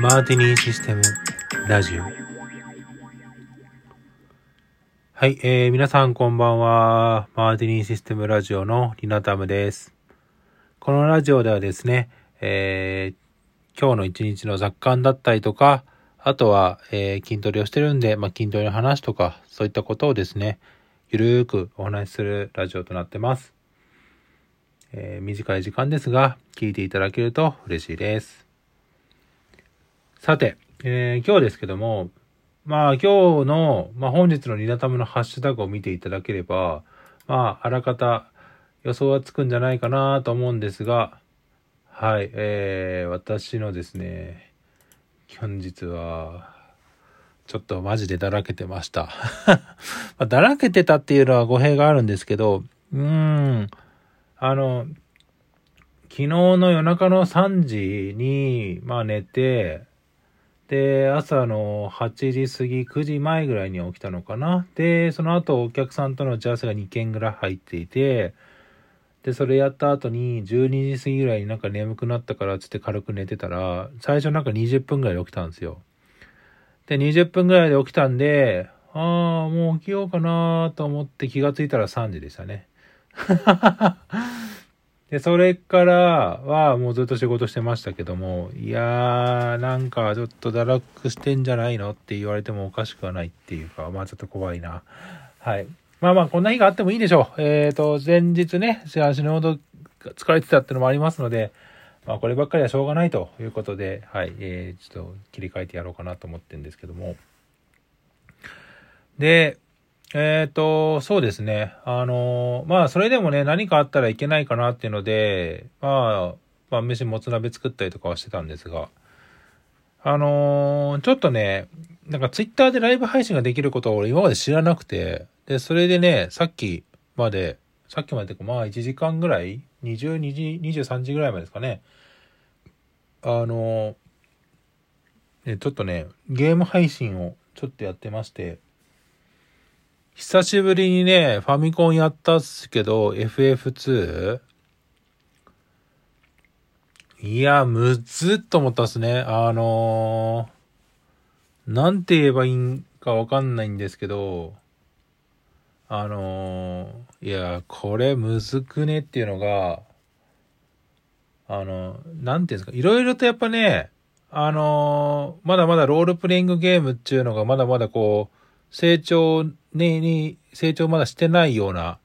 マーティニーシステムラジオはい、えー、皆さんこんばんは。マーティニーシステムラジオのリナタムです。このラジオではですね、えー、今日の一日の雑感だったりとか、あとは、えー筋トレをしてるんで、まあ、筋トレの話とか、そういったことをですね、ゆるーくお話しするラジオとなってます。えー短い時間ですが、聞いていただけると嬉しいです。さて、えー今日ですけども、まあ今日の、まあ本日のリナタムのハッシュタグを見ていただければ、まああらかた予想はつくんじゃないかなと思うんですが、はい、えー、私のですね、本日は、ちょっとマジでだらけてました。だらけてたっていうのは語弊があるんですけど、うーん、あの、昨日の夜中の3時に、まあ寝て、で、朝の8時過ぎ、9時前ぐらいに起きたのかな。で、その後お客さんとの打ち合わせが2件ぐらい入っていて、で、それやった後に12時過ぎぐらいになんか眠くなったからつって軽く寝てたら、最初なんか20分ぐらいで起きたんですよ。で、20分ぐらいで起きたんで、ああ、もう起きようかなと思って気がついたら3時でしたね。で、それからはもうずっと仕事してましたけども、いやー、なんかちょっと堕落してんじゃないのって言われてもおかしくはないっていうか、まあちょっと怖いな。はい。まあまあこんな日があってもいいでしょう。えっ、と、前日ね、死ぬほど疲れてたってのもありますので、まあこればっかりはしょうがないということで、はい、えー、ちょっと切り替えてやろうかなと思ってるんですけども。で、えっ、と、そうですね。あのまあ、それでもね、何かあったらいけないかなっていうので、まあ、まあ、飯もつ鍋作ったりとかはしてたんですが、あのちょっとね、なんかツイッターでライブ配信ができることを俺今まで知らなくて、で、それでね、さっきまで、さっきまでてかまあ1時間ぐらい ?22 時、23時ぐらいまでですかね。あのねちょっとね、ゲーム配信をちょっとやってまして、久しぶりにね、ファミコンやったっすけど、FF2? いや、むずっと思ったっすね。あのー、なんて言えばいいんかわかんないんですけど、あのー、いや、これむずくねっていうのが、あの、なんていうんですか、いろいろとやっぱね、あのーまだまだロールプレイングゲームっていうのがまだまだこう、成長、に、成長まだしてないような、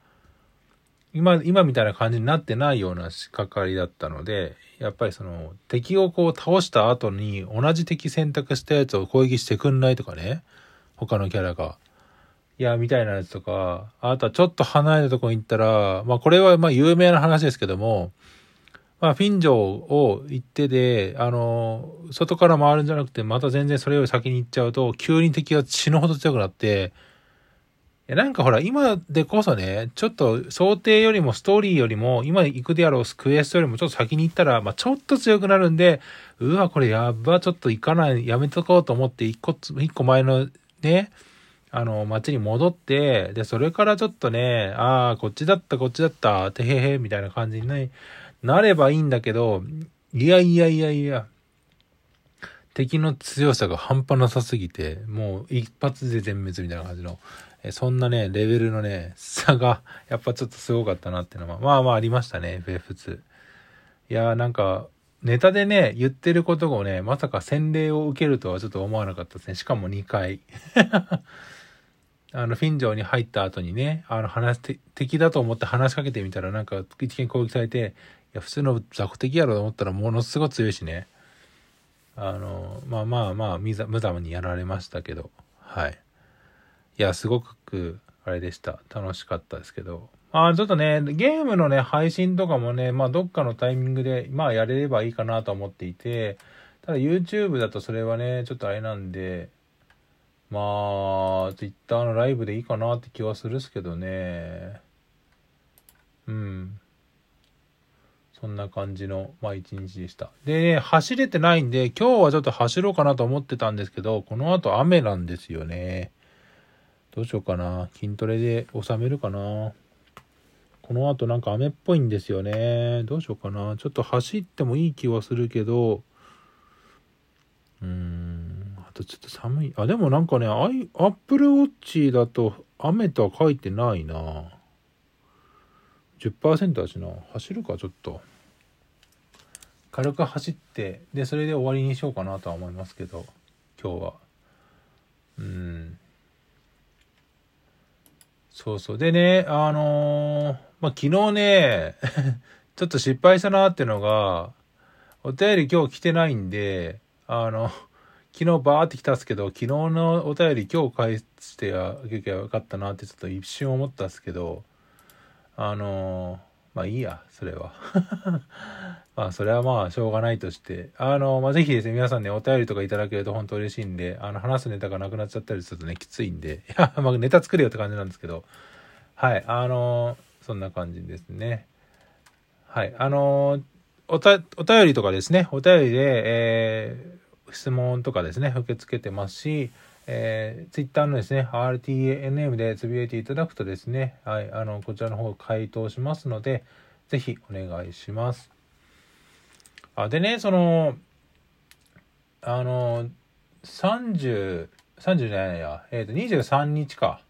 今、今みたいな感じになってないような仕掛かりだったので、やっぱりその、敵をこう倒した後に同じ敵選択したやつを攻撃してくんないとかね、他のキャラが。いや、みたいなやつとか、あとはちょっと離れたとこに行ったら、まあこれはまあ有名な話ですけども、まあフィンジョを行ってで、あの、外から回るんじゃなくて、また全然それより先に行っちゃうと、急に敵が死ぬほど強くなって、いや、なんかほら、今でこそね、ちょっと想定よりもストーリーよりも、今行くであろうクエストよりもちょっと先に行ったら、まあちょっと強くなるんで、うわ、これやば、ちょっと行かない、やめとこうと思って、一個、一個前のね、あの、街に戻って、で、それからちょっとね、ああ、こっちだった、こっちだった、てへへ、みたいな感じにね、なればいいんだけど、いやいやいやいや、敵の強さが半端なさすぎて、もう一発で全滅みたいな感じの、えそんなね、レベルのね、差が、やっぱちょっとすごかったなっていうのは、まあまあありましたね、FF2。いやーなんか、ネタでね、言ってることをね、まさか洗礼を受けるとはちょっと思わなかったですね。しかも2回。あの、フィンジョーに入った後にね、あの、話して、敵だと思って話しかけてみたら、なんか、一見攻撃されて、や、普通の雑魚敵やろと思ったら、ものすごい強いしね。あの、まあまあまあ、無ざ無様にやられましたけど、はい。いや、すごく、あれでした。楽しかったですけど。まあ、ちょっとね、ゲームのね、配信とかもね、まあ、どっかのタイミングで、まあ、やれればいいかなと思っていて、ただ YouTube だとそれはね、ちょっとあれなんで、まあ、Twitter のライブでいいかなって気はするっすけどね。うん。そんな感じの、まあ一日でした。でね、走れてないんで、今日はちょっと走ろうかなと思ってたんですけど、この後雨なんですよね。どうしようかな。筋トレで収めるかな。この後なんか雨っぽいんですよね。どうしようかな。ちょっと走ってもいい気はするけど、うーん、あとちょっと寒い。あ、でもなんかね、アイアップルウォッチだと雨とは書いてないな。10%だしな。走るか、ちょっと。軽く走って、で、それで終わりにしようかなとは思いますけど、今日は。うん。そうそう。でね、あのー、まあ、昨日ね、ちょっと失敗したなってのが、お便り今日来てないんで、あの、昨日バーって来たっすけど、昨日のお便り今日返してあげきゃよかったなってちょっと一瞬思ったっすけど、あの、まあいいや、それは。まあそれはまあしょうがないとして、あの、まあぜひですね、皆さんね、お便りとかいただけると本当嬉しいんで、あの、話すネタがなくなっちゃったりするとね、きついんで、いや、まあネタ作れよって感じなんですけど、はい、あの、そんな感じですね。はい、あのおた、お便りとかですね、お便りで、えー、質問とかですね、受け付けてますし、えー、ツイッターのですね、RTNM でつぶやいていただくとですね、はい、あの、こちらの方回答しますので、ぜひお願いします。あ、でね、その、あの、30、30じゃないや、えっ、ー、と、23日か。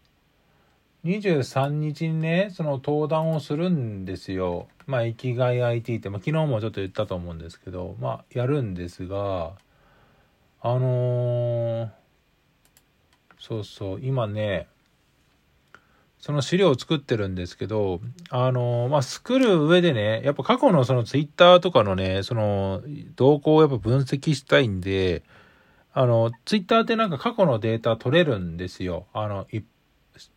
23日にね、その登壇をするんですよ。まあ、生きがい IT って、まあ、昨日もちょっと言ったと思うんですけど、まあ、やるんですが、あのーそうそう。今ねその資料を作ってるんですけどあのまあ作る上でねやっぱ過去のそのツイッターとかのねその動向をやっぱ分析したいんであのツイッターってなんか過去のデータ取れるんですよ。あの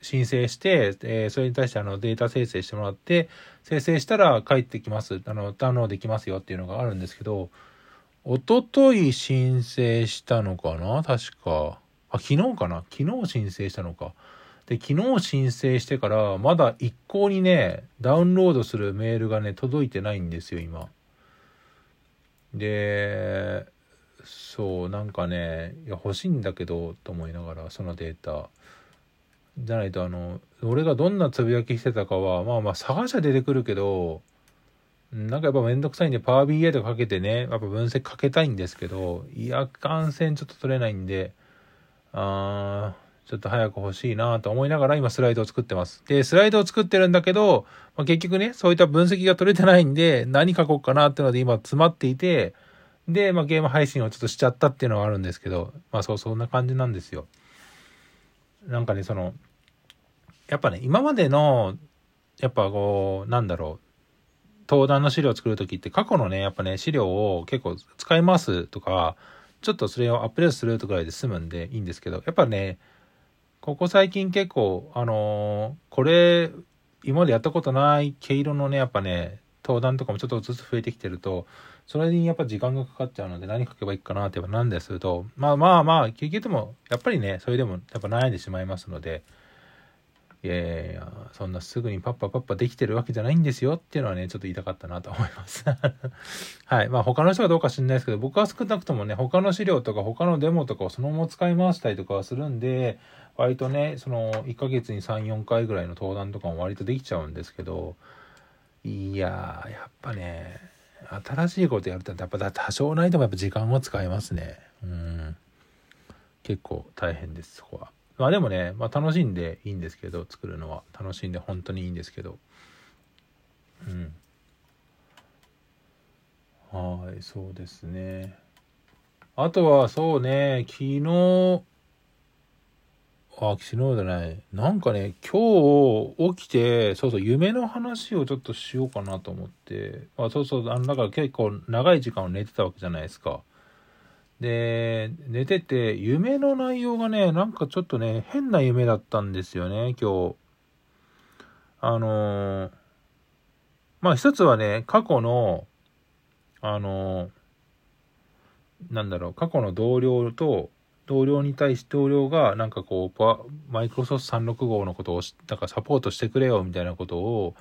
申請して、えー、それに対してあのデータ生成してもらって、生成したら返ってきます、あの、ダウンロードできますよっていうのがあるんですけど、おととい申請したのかな？確か。あ、昨日かな？昨日申請したのか。で、昨日申請してから、まだ一向にね、ダウンロードするメールがね、届いてないんですよ、今。で、そう、なんかね、いや、欲しいんだけど、と思いながら、そのデータ。じゃないと、あの、俺がどんなつぶやきしてたかは、まあまあ、探しゃ出てくるけど、なんかやっぱめんどくさいんで、パワー BI とかかけてね、やっぱ分析かけたいんですけど、いや、感染ちょっと取れないんで、あちょっと早く欲しいなと思いながら今スライドを作ってます。で、スライドを作ってるんだけど、まあ、結局ね、そういった分析が取れてないんで、何書こうかなっていうので今詰まっていて、で、まあ、ゲーム配信をちょっとしちゃったっていうのはあるんですけど、まあそう、そんな感じなんですよ。なんかね、その、やっぱね、今までの、やっぱこう、なんだろう、登壇の資料を作るときって過去のね、やっぱね、資料を結構使いますとか、ちょっとそれをアップデートするとくらいで済むんでいいんですけど、やっぱね、ここ最近結構、あのー、これ、今までやったことない毛色のね、やっぱね、登壇とかもちょっとずつ増えてきてると、それにやっぱ時間がかかっちゃうので何書けばいいかなってなんですると、まあまあまあ、結局でも、やっぱりね、それでもやっぱ悩んでしまいますので、いやいやいや、そんなすぐにパッパパッパできてるわけじゃないんですよっていうのはね、ちょっと言いたかったなと思います はい。まあ他の人はどうか知んないですけど、僕は少なくともね、他の資料とか他のデモとかをそのまま使い回したりとかはするんで、割とね、その1ヶ月に3、4回ぐらいの登壇とかも割とできちゃうんですけど、いやー、やっぱね、新しいことやるとやっぱ多少ないともやっぱ時間を使いますね。うん。結構大変です、そこは。まあでもね、まあ楽しんでいいんですけど、作るのは。楽しんで本当にいいんですけど。うん。はい、そうですね。あとはそうね、昨日、あ、昨日じゃない。なんかね、今日起きて、そうそう、夢の話をちょっとしようかなと思って、あそうそう、あの、だから結構長い時間を寝てたわけじゃないですか。で、寝てて、夢の内容がね、なんかちょっとね、変な夢だったんですよね、今日。あのー、まあ一つはね、過去の、あのー、なんだろう、過去の同僚と、同僚に対して同僚が、なんかこう、マイクロソフト365のことを、なんかサポートしてくれよ、みたいなことを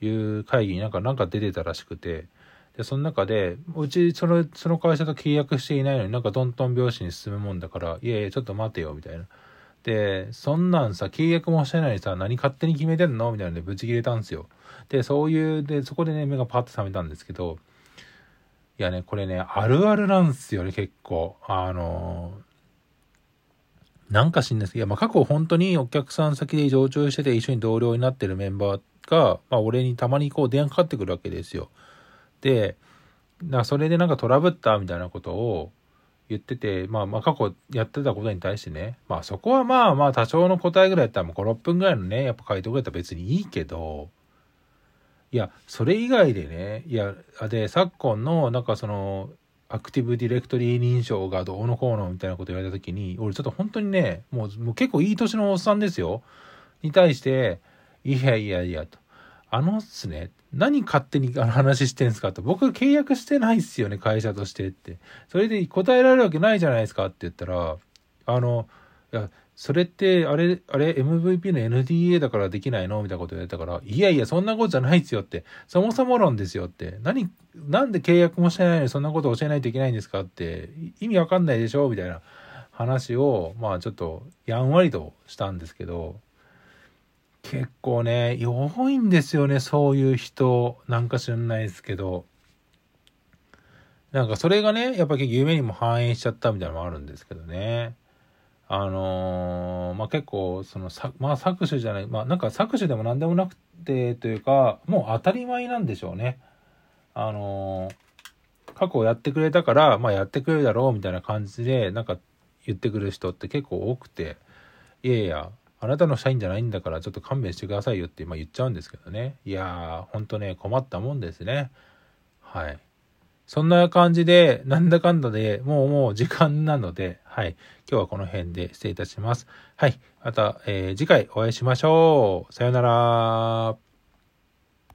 言う会議になんか、なんか出てたらしくて、で、その中で、うち、その、その会社と契約していないのになんかトントン拍子に進むもんだから、いやいや、ちょっと待てよ、みたいな。で、そんなんさ、契約もしてないのにさ、何勝手に決めてんの？みたいなので、ブチ切れたんですよ。で、そういう、で、そこでね、目がパッと覚めたんですけど、いやね、これね、あるあるなんですよね、結構。あのなんか知んないですけど、いや、まあ過去本当にお客さん先で常駐してて一緒に同僚になってるメンバーが、まあ俺にたまにこう電話かかってくるわけですよ。で、だそれでなんかトラブったみたいなことを言ってて、まあまあ過去やってたことに対してね、まあそこはまあまあ多少の答えぐらいやったらもう5、6分ぐらいのね、やっぱ回答ぐらいったら別にいいけど、いや、それ以外でね、いや、で、昨今のなんかその、アクティブディレクトリー認証がどうのこうのみたいなこと言われた時に、俺ちょっと本当にね、もうもう結構いい年のおっさんですよ。に対して、いやいやいやと。あのっすね、何勝手にあの話してんすかと。僕契約してないっすよね、会社としてって。それで答えられるわけないじゃないですかって言ったら、あの、いや、それって、あれ、あれ、MVP の NDA だからできないの？みたいなこと言われたから、いやいや、そんなことじゃないっすよって。そもそも論ですよって。何、なんで契約もしてないのにそんなこと教えないといけないんですかって、意味わかんないでしょ？みたいな話を、まあちょっと、やんわりとしたんですけど、結構ね、多いんですよね、そういう人。なんか知らないですけど。なんかそれがね、やっぱり夢にも反映しちゃったみたいなのもあるんですけどね。あのー、まあ、結構、その、さ、まあ、搾取じゃない、まあ、なんか搾取でも何でもなくてというか、もう当たり前なんでしょうね。あのー、過去やってくれたから、まあ、やってくれるだろうみたいな感じで、なんか言ってくる人って結構多くて、いやいや、あなたの社員じゃないんだからちょっと勘弁してくださいよって、今、言っちゃうんですけどね。いやー、ほんとね、困ったもんですね。はい。そんな感じで、なんだかんだでもうもう時間なので、はい。今日はこの辺で失礼いたします。はい。また、えー、次回お会いしましょう。さよなら。